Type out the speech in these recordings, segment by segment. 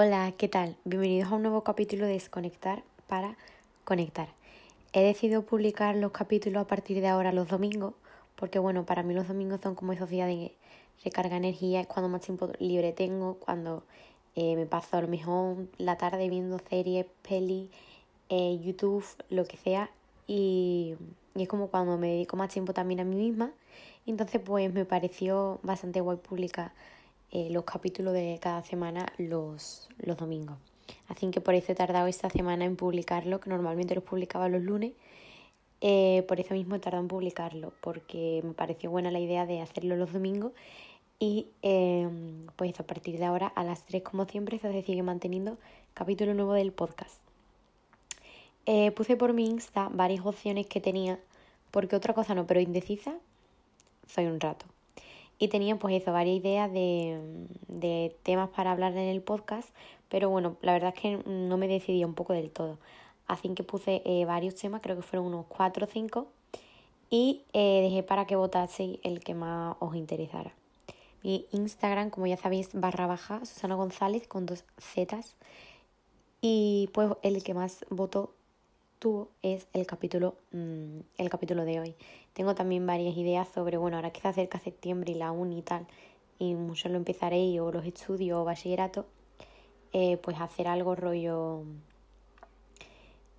Hola, ¿qué tal? Bienvenidos a un nuevo capítulo de Desconectar para Conectar. He decidido publicar los capítulos a partir de ahora los domingos, porque bueno, para mí los domingos son como esos días de recarga energía, es cuando más tiempo libre tengo, cuando eh, me paso a lo mejor la tarde viendo series, pelis, eh, YouTube, lo que sea, y, y, es como cuando me dedico más tiempo también a mí misma. Entonces pues me pareció bastante guay publicar eh, los capítulos de cada semana los, los domingos. Así que por eso he tardado esta semana en publicarlo, que normalmente los publicaba los lunes. Eh, por eso mismo he tardado en publicarlo, porque me pareció buena la idea de hacerlo los domingos. Y em, pues a partir de ahora, a las 3 como siempre, se sigue manteniendo capítulo nuevo del podcast. Eh, puse por mi Insta varias opciones que tenía, porque otra cosa no, pero indecisa, soy un rato. Y tenía pues eso, varias ideas de, de temas para hablar en el podcast, pero bueno, la verdad es que no me decidía un poco del todo. Así que puse eh, varios temas, creo que fueron unos 4 o 5, y eh, dejé para que votaseis el que más os interesara. Mi Instagram, como ya sabéis, barra baja, Susana González con dos Zetas. Y pues el que más votó tuvo es el capítulo, mm, el capítulo de hoy. Tengo también varias ideas sobre, bueno, ahora que se acerca septiembre y la uni y tal, y muchos lo empezaré o los estudios o bachillerato, eh, pues hacer algo rollo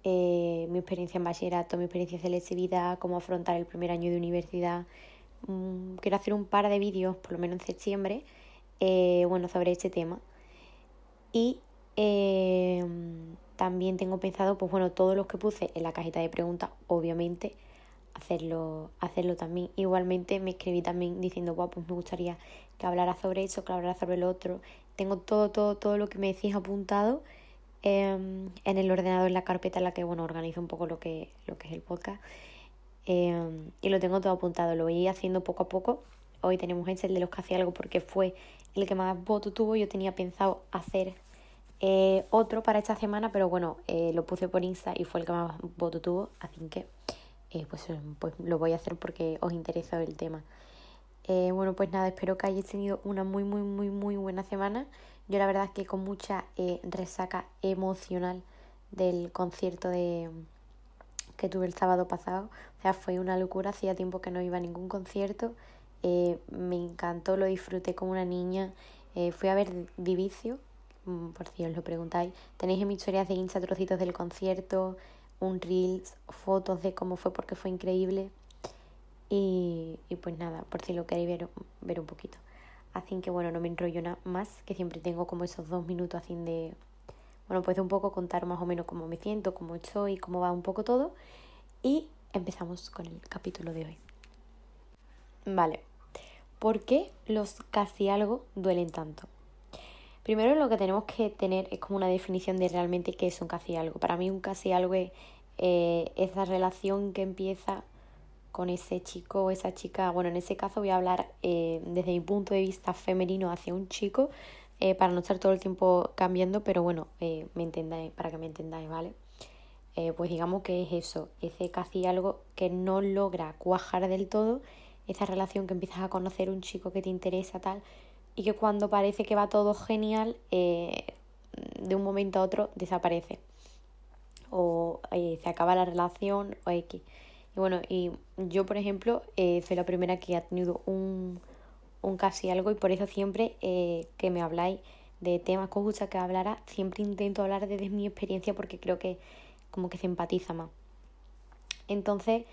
eh, mi experiencia en bachillerato, mi experiencia en selectividad, cómo afrontar el primer año de universidad. Mm, quiero hacer un par de vídeos, por lo menos en septiembre, eh, bueno, sobre este tema. Y también tengo pensado, pues bueno, todos los que puse en la cajita de preguntas, obviamente, hacerlo, hacerlo también. Igualmente me escribí también diciendo, guau, pues me gustaría que hablara sobre eso, que hablara sobre lo otro. Tengo todo, todo, todo lo que me decís apuntado em, en el ordenador, en la carpeta en la que, bueno, organizo un poco lo que, lo que es el podcast. Em, y lo tengo todo apuntado, lo voy haciendo poco a poco. Hoy tenemos ese, el de los que hacía algo, porque fue el que más voto tuvo. Yo tenía pensado hacer eh, otro para esta semana, pero bueno, eh, lo puse por Insta y fue el que más voto tuvo, así que eh, pues, pues, lo voy a hacer porque os interesa el tema. Bueno, pues nada, espero que hayáis tenido una muy, muy, muy, muy buena semana. Yo la verdad es que con mucha resaca emocional del concierto de que tuve el sábado pasado. O sea, fue una locura, hacía tiempo que no iba a ningún concierto. me encantó, lo disfruté como una niña. fui a ver Divicio, por si os lo preguntáis. Tenéis en mi historias de Insta trocitos del concierto, un reels, fotos de cómo fue porque fue increíble. Y, y pues nada, por si lo queréis ver, ver un poquito. Así que bueno, no me enrollo nada más, que siempre tengo como esos dos minutos así de, bueno, pues de un poco contar más o menos cómo me siento, cómo estoy, cómo va un poco todo. Y empezamos con el capítulo de hoy. Vale, ¿por qué los casi algo duelen tanto? Primero lo que tenemos que tener es como una definición de realmente qué es un casi algo. Para mí un casi algo es eh, esa relación que empieza con ese chico o esa chica. Bueno, en ese caso voy a hablar eh, desde mi punto de vista femenino hacia un chico eh, para no estar todo el tiempo cambiando, pero bueno, me entendáis, para que me entendáis, ¿vale? pues digamos que es eso, ese casi algo que no logra cuajar del todo, esa relación que empiezas a conocer un chico que te interesa tal, y que cuando parece que va todo genial, eh, de un momento a otro desaparece. O eh, se acaba la relación o X. Y bueno, y yo, por ejemplo, eh, soy la primera que ha tenido un, un casi algo y por eso siempre que me habláis de temas que os gusta que hablara, siempre intento hablar desde mi experiencia porque creo que como que se empatiza más. Entonces,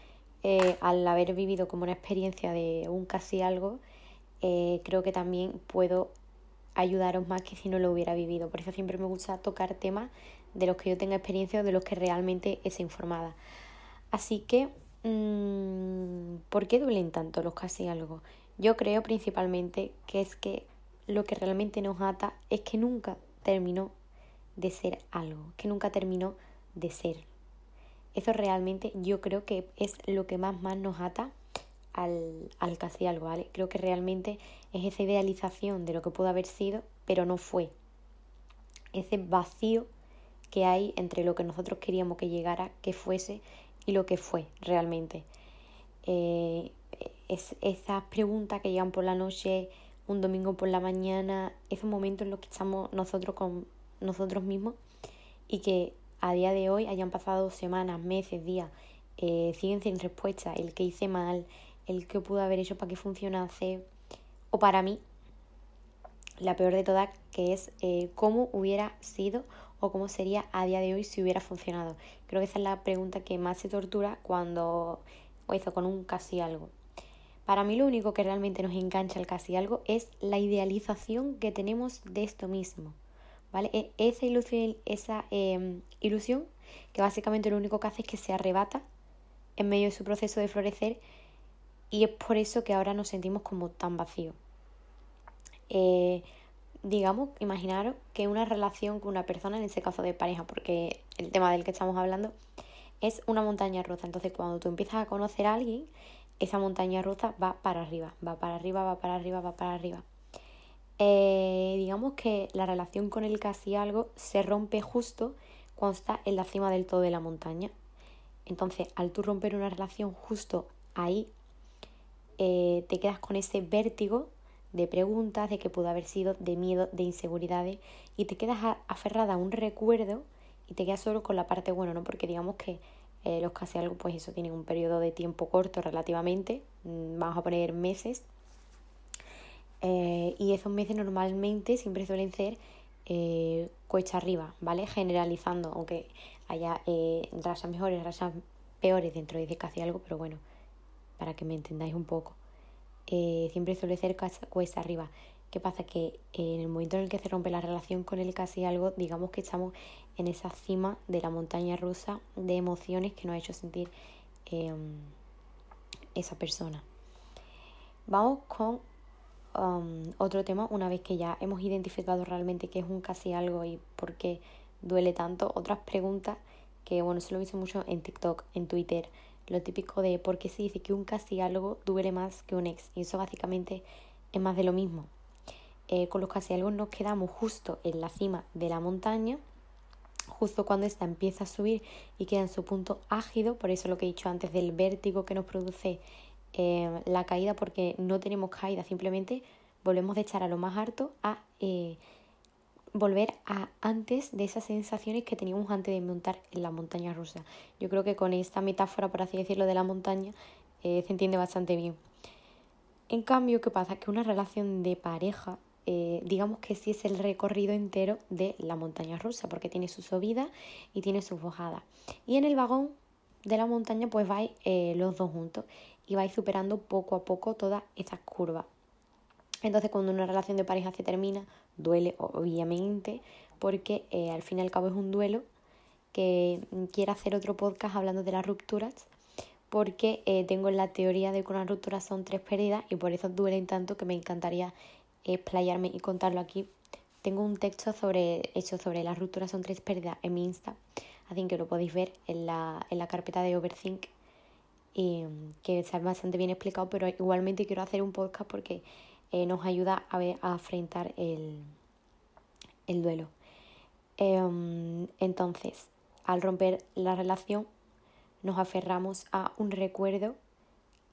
al haber vivido como una experiencia de un casi algo, eh, creo que también puedo ayudaros más que si no lo hubiera vivido. Por eso siempre me gusta tocar temas de los que yo tenga experiencia o de los que realmente esté informada. Así que, mmm, ¿por qué duelen tanto los casi algo? Yo creo principalmente que es que lo que realmente nos ata es que nunca terminó de ser algo, que nunca terminó de ser. Eso realmente yo creo que es lo que más más nos ata al, al casi algo, ¿vale? Creo que realmente es esa idealización de lo que pudo haber sido, pero no fue. Ese vacío que hay entre lo que nosotros queríamos que llegara, que fuese, y lo que fue realmente. Eh, es, esas preguntas que llegan por la noche, un domingo por la mañana, esos momentos en los que estamos nosotros con nosotros mismos y que a día de hoy hayan pasado semanas, meses, días, eh, siguen sin respuesta, el que hice mal, el que pude haber hecho para que funcionase, o para mí, la peor de todas, que es eh, cómo hubiera sido o cómo sería a día de hoy si hubiera funcionado. Creo que esa es la pregunta que más se tortura cuando o hizo con un casi algo. Para mí lo único que realmente nos engancha el casi algo es la idealización que tenemos de esto mismo. ¿Vale? E, esa esa em, ilusión que básicamente lo único que hace es que se arrebata en medio de su proceso de florecer y es por eso que ahora nos sentimos como tan vacíos. Eh, digamos, imaginaros que una relación con una persona, en ese caso de pareja, porque el tema del que estamos hablando es una montaña rusa. Entonces, cuando tú empiezas a conocer a alguien, esa montaña rusa va para arriba, va para arriba, va para arriba, va para arriba. Eh, digamos que la relación con el casi algo se rompe justo cuando está en la cima del todo de la montaña. Entonces, al tú romper una relación justo ahí, eh, te quedas con ese vértigo de preguntas, de que pudo haber sido, de miedo, de inseguridades, y te quedas aferrada a un recuerdo y te quedas solo con la parte buena, ¿no? Porque digamos que eh, los casi algo, pues eso, tienen un periodo de tiempo corto relativamente, mm, vamos a poner meses, eh, y esos meses normalmente siempre suelen ser eh, cuesta arriba, ¿vale? Generalizando, aunque haya eh, rachas mejores, rachas peores dentro de casi algo, pero bueno, para que me entendáis un poco. Eh, siempre suele ser cuesta arriba. ¿Qué pasa? Que en el momento en el que se rompe la relación con el casi algo, digamos que estamos en esa cima de la montaña rusa de emociones que nos ha hecho sentir em, esa persona. Vamos con um, otro tema, una vez que ya hemos identificado realmente qué es un casi algo y por qué duele tanto, otras preguntas que, bueno, eso lo hice mucho en TikTok, en Twitter, lo típico de por qué se dice que un casi algo duele más que un ex. Y eso básicamente es más de lo mismo. Eh, con los casi algo nos quedamos justo en la cima de la montaña, justo cuando esta empieza a subir y queda en su punto ágido, por eso lo que he dicho antes del vértigo que nos produce eh, la caída, porque no tenemos caída, simplemente volvemos de echar a lo más alto a eh, volver a antes de esas sensaciones que teníamos antes de montar en la montaña rusa. Yo creo que con esta metáfora, por así decirlo, de la montaña, eh, se entiende bastante bien. En cambio, ¿qué pasa? Que una relación de pareja, eh, digamos que sí es el recorrido entero de la montaña rusa, porque tiene su subida y tiene su bajada. Y en el vagón de la montaña, pues vais eh, los dos juntos y vais superando poco a poco todas esas curvas. Entonces, cuando una relación de pareja se termina, duele obviamente, porque eh, al fin y al cabo es un duelo que quiero hacer otro podcast hablando de las rupturas, porque eh, tengo la teoría de que una ruptura son tres pérdidas y por eso duelen tanto que me encantaría explayarme y contarlo aquí. Tengo un texto sobre hecho sobre las rupturas son tres pérdidas en mi Insta, así que lo podéis ver en la, en la carpeta de Overthink y que está bastante bien explicado, pero igualmente quiero hacer un podcast porque eh, nos ayuda a, ver, a afrontar el, el duelo. Em, entonces, al romper la relación, nos aferramos a un recuerdo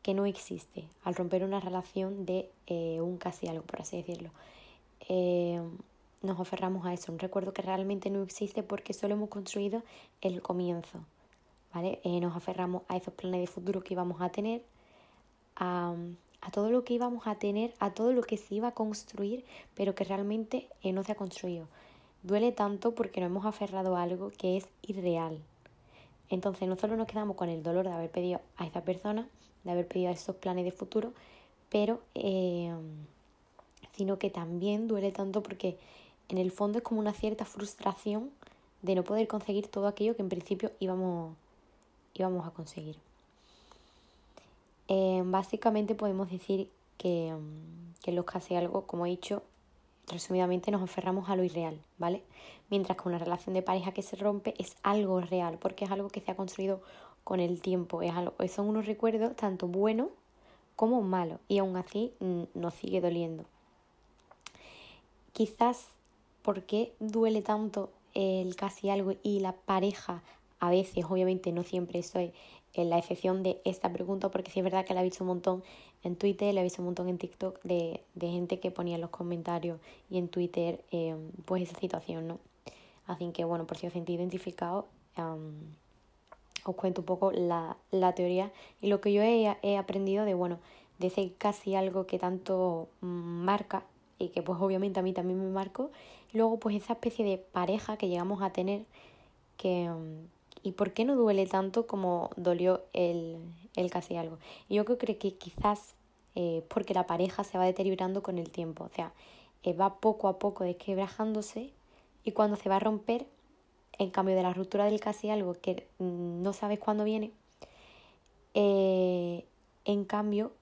que no existe, al romper una relación de eh, un casi algo, por así decirlo. Em, nos aferramos a eso, un recuerdo que realmente no existe porque solo hemos construido el comienzo. ¿vale? Eh, nos aferramos a esos planes de futuro que íbamos a tener, a todo lo que íbamos a tener, a todo lo que se iba a construir, pero que realmente eh, no se ha construido. Duele tanto porque nos hemos aferrado a algo que es irreal. Entonces no solo nos quedamos con el dolor de haber pedido a esa persona, de haber pedido esos planes de futuro, pero eh, sino que también duele tanto porque en el fondo es como una cierta frustración de no poder conseguir todo aquello que en principio íbamos, íbamos a conseguir. Eh, básicamente podemos decir que, mm, que los casi algo, como he dicho, resumidamente nos aferramos a lo irreal, ¿vale? Mientras que una relación de pareja que se rompe es algo real, porque es algo que se ha construido con el tiempo, es algo, son unos recuerdos tanto buenos como malos, y aún así mm, nos sigue doliendo. Quizás porque duele tanto el casi algo y la pareja a veces, obviamente no siempre, eso es en la excepción de esta pregunta, porque sí es verdad que la he visto un montón en Twitter, la he visto un montón en TikTok de, de gente que ponía en los comentarios y en Twitter eh, pues esa situación, ¿no? Así que, bueno, por si os sentís identificados, os cuento un poco la, la, teoría y lo que yo he, he aprendido de, bueno, de ese casi algo que tanto mm, marca y que pues obviamente a mí también me marcó. luego pues esa especie de pareja que llegamos a tener que... Mm, ¿Y por qué no duele tanto como dolió el, el casi algo? Yo creo que quizás eh, porque la pareja se va deteriorando con el tiempo, o sea, eh, va poco a poco desquebrajándose y cuando se va a romper, en cambio de la ruptura del casi algo que no sabes cuándo viene, eh, en cambio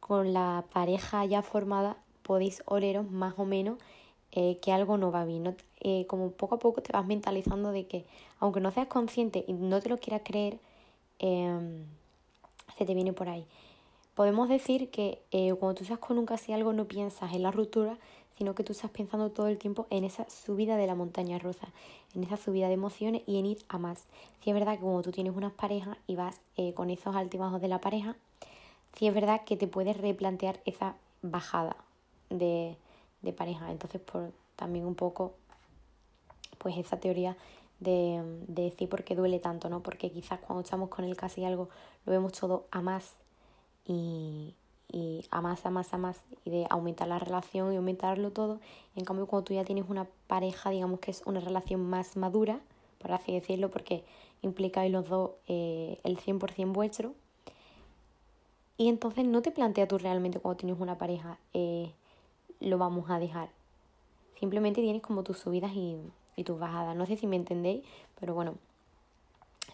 con la pareja ya formada podéis oleros más o menos eh, que algo no va bien. Eh, como poco a poco te vas mentalizando de que, aunque no seas consciente y no te lo quieras creer, em, se te viene por ahí. Podemos decir que eh, cuando tú estás con un casi algo no piensas en la ruptura, sino que tú estás pensando todo el tiempo en esa subida de la montaña rusa, en esa subida de emociones y en ir a más. Si es verdad que como tú tienes unas parejas y vas con esos altibajos de la pareja, si es verdad que te puedes replantear esa bajada de, de pareja. Entonces, por también un poco, pues esa teoría de, de, decir por qué duele tanto, ¿no? Porque quizás cuando estamos con el casi algo lo vemos todo a más y, y a más, a más, a más, y de aumentar la relación y aumentarlo todo. En cambio, cuando tú ya tienes una pareja, digamos que es una relación más madura, por así decirlo, porque implica los dos eh, el 100% vuestro. Y entonces no te planteas tú realmente cuando tienes una pareja, eh, lo vamos a dejar. Simplemente tienes como tus subidas y, tus bajadas. No sé si me entendéis, pero bueno,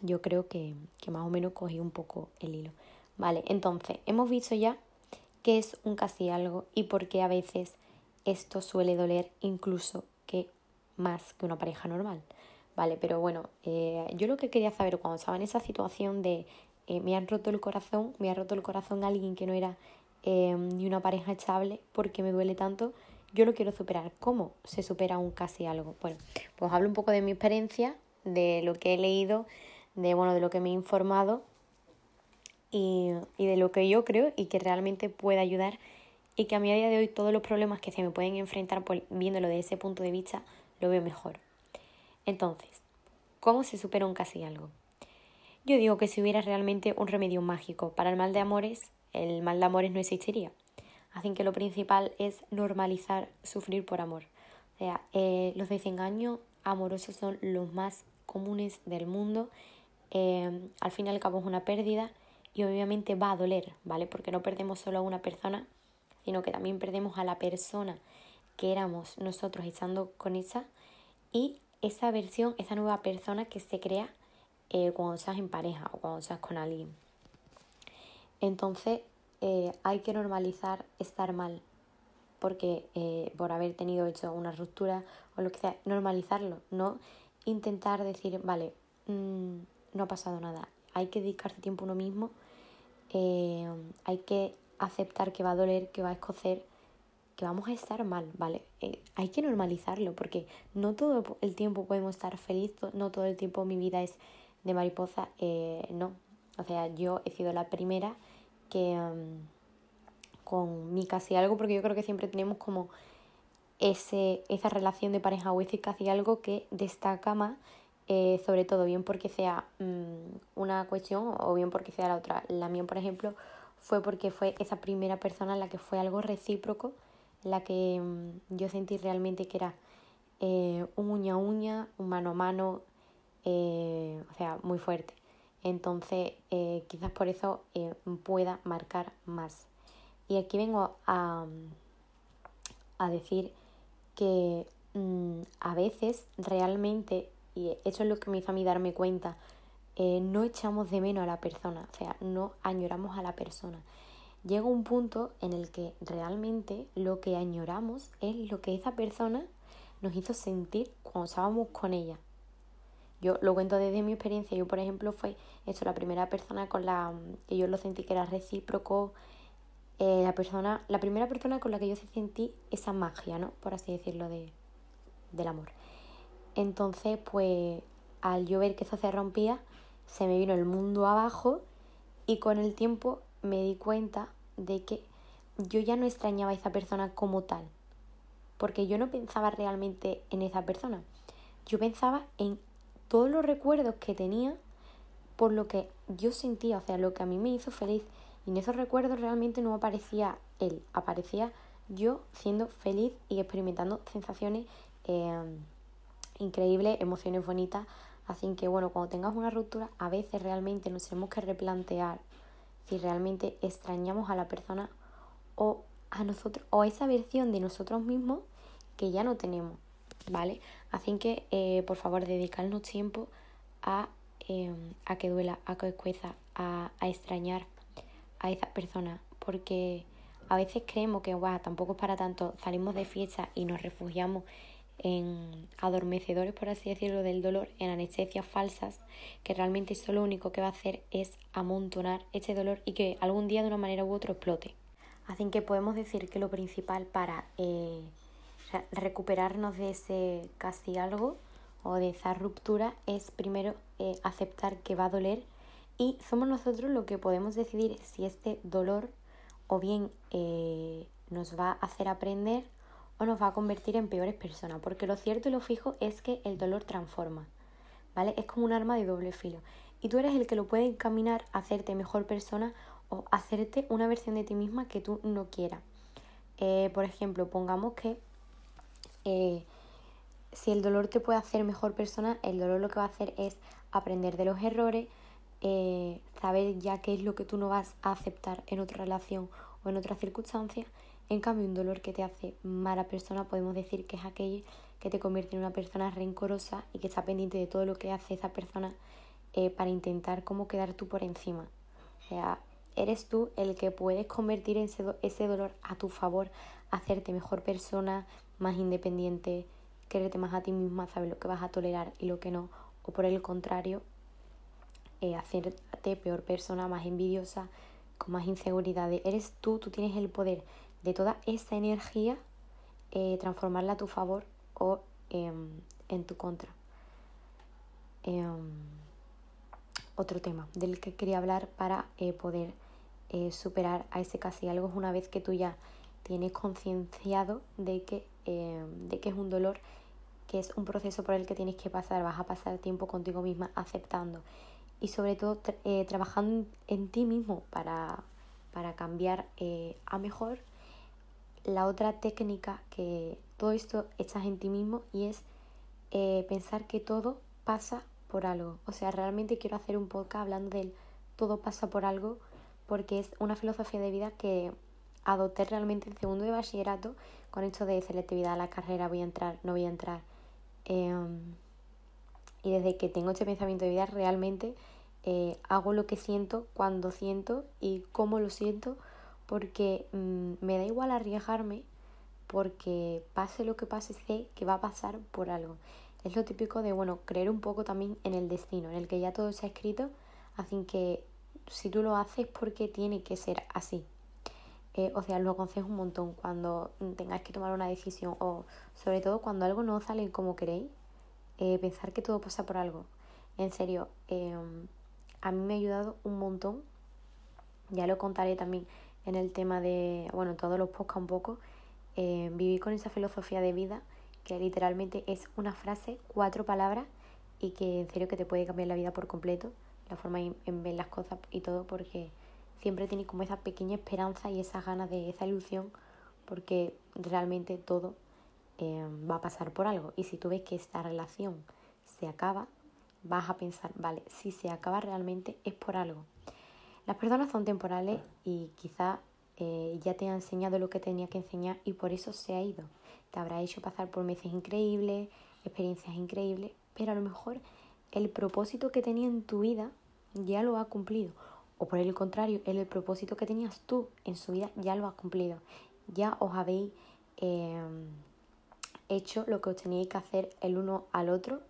yo creo que, que más o menos cogí un poco el hilo. Vale, entonces, hemos visto ya qué es un casi algo y por qué a veces esto suele doler incluso que más que una pareja normal. Vale, pero bueno, eh, yo lo que quería saber cuando estaba en esa situación de eh, me han roto el corazón, me ha roto el corazón alguien que no era Em, ni una pareja estable porque me duele tanto, yo lo quiero superar. ¿Cómo se supera un casi algo? Bueno, pues hablo un poco de mi experiencia, de lo que he leído, de, bueno, de lo que me he informado y, y de lo que yo creo y que realmente puede ayudar y que a mi día de hoy todos los problemas que se me pueden enfrentar pues, viéndolo de ese punto de vista lo veo mejor. Entonces, ¿cómo se supera un casi algo? Yo digo que si hubiera realmente un remedio mágico para el mal de amores, el mal de amores no existiría. Así que lo principal es normalizar sufrir por amor. O sea, eh, los desengaños amorosos son los más comunes del mundo. Eh, al fin y al es una pérdida y obviamente va a doler, ¿vale? Porque no perdemos solo a una persona, sino que también perdemos a la persona que éramos nosotros estando con esa y esa versión, esa nueva persona que se crea eh, cuando estás en pareja o cuando estás con alguien. Entonces eh, hay que normalizar estar mal, porque eh, por haber tenido hecho una ruptura o lo que sea, normalizarlo, no intentar decir, vale, mm, no ha pasado nada, hay que dedicarse tiempo a uno mismo, eh, hay que aceptar que va a doler, que va a escocer, que vamos a estar mal, ¿vale? hay que normalizarlo porque no todo el tiempo podemos estar felices, no todo el tiempo mi vida es de mariposa, no. O sea, yo he sido la primera que con mi casi algo, porque yo creo que siempre tenemos como ese, esa relación de pareja o ese casi algo que destaca más, eh, sobre todo bien porque sea mm, una cuestión o bien porque sea la otra. La mía, por ejemplo, fue porque fue esa primera persona en la que fue algo recíproco, en la que mm, yo sentí realmente que era eh, un uña a uña, un mano a mano, eh, o sea, muy fuerte. Entonces, eh, quizás por eso eh, pueda marcar más. Y aquí vengo a, a decir que mm, a veces realmente, y eso es lo que me hizo a mí darme cuenta, eh, no echamos de menos a la persona, o sea, no añoramos a la persona. Llega un punto en el que realmente lo que añoramos es lo que esa persona nos hizo sentir cuando estábamos con ella. Yo lo cuento desde mi experiencia. Yo, por ejemplo, fue eso, la primera persona con la que yo lo sentí que era recíproco. Eh, la persona, la primera persona con la que yo sentí esa magia, ¿no? Por así decirlo, de, del amor. Entonces, pues, al yo ver que eso se rompía, se me vino el mundo abajo y con el tiempo me di cuenta de que yo ya no extrañaba a esa persona como tal, porque yo no pensaba realmente en esa persona yo pensaba en todos los recuerdos que tenía por lo que yo sentía, o sea, lo que a mí me hizo feliz. Y en esos recuerdos realmente no aparecía él, aparecía yo siendo feliz y experimentando sensaciones eh, increíbles, emociones bonitas. Así que bueno, cuando tengas una ruptura, a veces realmente nos tenemos que replantear si realmente extrañamos a la persona o a nosotros o a esa versión de nosotros mismos que ya no tenemos, ¿vale? Así que eh, por favor dedicarnos tiempo a, em, a que duela, a que escueza, a, a extrañar a esa persona, porque a veces creemos que guau, tampoco es para tanto, salimos de fiesta y nos refugiamos en adormecedores, por así decirlo, del dolor, en anestesias falsas, que realmente eso lo único que va a hacer es amontonar ese dolor y que algún día de una manera u otra explote. Así que podemos decir que lo principal para eh, recuperarnos de ese casi algo o de esa ruptura es primero eh, aceptar que va a doler y somos nosotros lo que podemos decidir si este dolor o bien eh, nos va a hacer aprender o nos va a convertir en peores personas, porque lo cierto y lo fijo es que el dolor transforma, ¿vale? Es como un arma de doble filo. Y tú eres el que lo puede encaminar a hacerte mejor persona o hacerte una versión de ti misma que tú no quieras. Eh, por ejemplo, pongamos que eh, si el dolor te puede hacer mejor persona, el dolor lo que va a hacer es aprender de los errores, eh, saber ya qué es lo que tú no vas a aceptar en otra relación o en otra circunstancia en cambio, un dolor que te hace mala persona podemos decir que es aquel que te convierte en una persona rencorosa y que está pendiente de todo lo que hace esa persona eh, para intentar como quedar tú por encima. O sea, eres tú el que puedes convertir ese, ese dolor a tu favor, hacerte mejor persona, más independiente, quererte más a ti misma, saber lo que vas a tolerar y lo que no, o por el contrario, eh, hacerte peor persona, más envidiosa, con más inseguridades. Eres tú, tú tienes el poder de toda esa energía, eh, transformarla a tu favor o em, en tu contra. Em, otro tema del que quería hablar para eh, poder superar a ese casi algo es una vez que tú ya tienes concienciado de que, em, de que es un dolor, que es un proceso por el que tienes que pasar, vas a pasar tiempo contigo misma aceptando y sobre todo trabajando en ti mismo para, para cambiar a mejor la otra técnica que todo esto echas en ti mismo y es eh, pensar que todo pasa por algo. O sea, realmente quiero hacer un podcast hablando del todo pasa por algo porque es una filosofía de vida que adopté realmente en segundo de bachillerato con esto de selectividad a la carrera, voy a entrar, no voy a entrar. Em, y desde que tengo este pensamiento de vida realmente eh, hago lo que siento, cuando siento y cómo lo siento porque mm, me da igual arriesgarme porque pase lo que pase sé que va a pasar por algo. Es lo típico de, bueno, creer un poco también en el destino, en el que ya todo ha escrito, así que si tú lo haces porque tiene que ser así. Eh, o sea, lo aconsejo un montón cuando tengáis que tomar una decisión o sobre todo cuando algo no sale como queréis, eh, pensar que todo pasa por algo. En serio, em, a mí me ha ayudado un montón, ya lo contaré también en el tema de, bueno, todos los podcasts un poco, eh, viví con esa filosofía de vida que literalmente es una frase, cuatro palabras y que en serio que te puede cambiar la vida por completo, la forma en, ver las cosas y todo, porque siempre tienes como esa pequeña esperanza y esa ganas de esa ilusión, porque realmente todo eh, va a pasar por algo. Y si tú ves que esta relación se acaba, vas a pensar, vale, si se acaba realmente es por algo. Las personas son temporales y quizá eh, ya te ha enseñado lo que tenía que enseñar y por eso se ha ido. Te habrá hecho pasar por meses increíbles, experiencias increíbles, pero a lo mejor el propósito que tenía en tu vida ya lo ha cumplido. O por el contrario, el propósito que tenías tú en su vida ya lo ha cumplido. Ya os habéis em, hecho lo que os teníais que hacer el uno al otro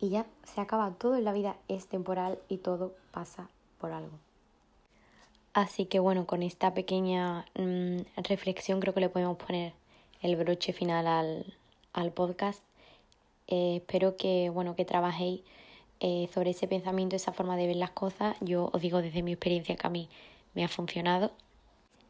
y ya se acaba. Todo en la vida es temporal y todo pasa por algo. Así que bueno, con esta pequeña mm, reflexión creo que le podemos poner el broche final al, podcast. Eh, espero que bueno que trabajéis eh, sobre ese pensamiento, esa forma de ver las cosas. Yo os digo desde mi experiencia que a mí me ha funcionado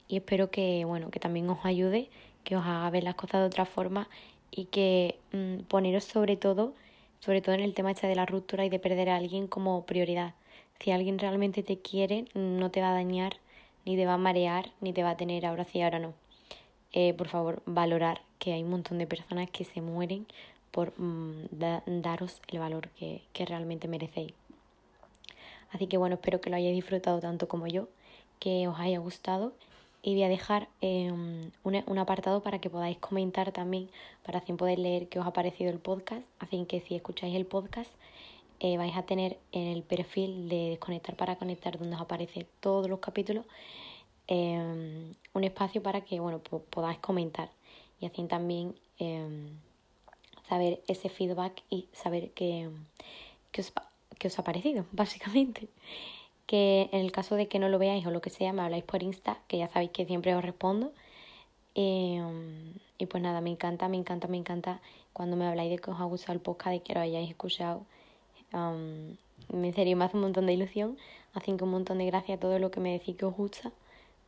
y espero que bueno que también os ayude, que os haga ver las cosas de otra forma y que mm, poneros sobre todo sobre todo en el tema este de la ruptura y de perder a alguien como prioridad. Si alguien realmente te quiere, no te va a dañar, ni te va a marear, ni te va a tener ahora sí, ahora no. Eh, por favor, valorar que hay un montón de personas que se mueren por mm, daros el valor que, que realmente merecéis. Así que bueno, espero que lo hayáis disfrutado tanto como yo, que os haya gustado y voy a dejar em, un, apartado para que podáis comentar también, para así poder leer qué os ha parecido el podcast. Así que si escucháis el podcast, eh, vais a tener en el perfil de Desconectar para Conectar, donde os aparecen todos los capítulos, em, un espacio para que bueno, podáis comentar y así también em, saber ese feedback y saber qué, os, qué os ha parecido, básicamente que en el caso de que no lo veáis o lo que sea, me habláis por Insta, que ya sabéis que siempre os respondo. Em, y pues nada, me encanta, me encanta, me encanta cuando me habláis de que os ha gustado el podcast, de que lo hayáis escuchado. me sería más un montón de ilusión, así que un montón de gracias a todo lo que me decís que os gusta,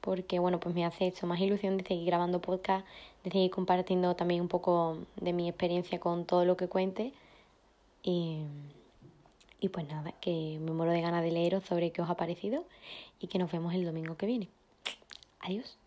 porque bueno, pues me hace esto más ilusión de seguir grabando podcast, de seguir compartiendo también un poco de mi experiencia con todo lo que cuente. Y y pues nada, que me muero de ganas de leeros sobre qué os ha parecido y que nos vemos el domingo que viene. Adiós.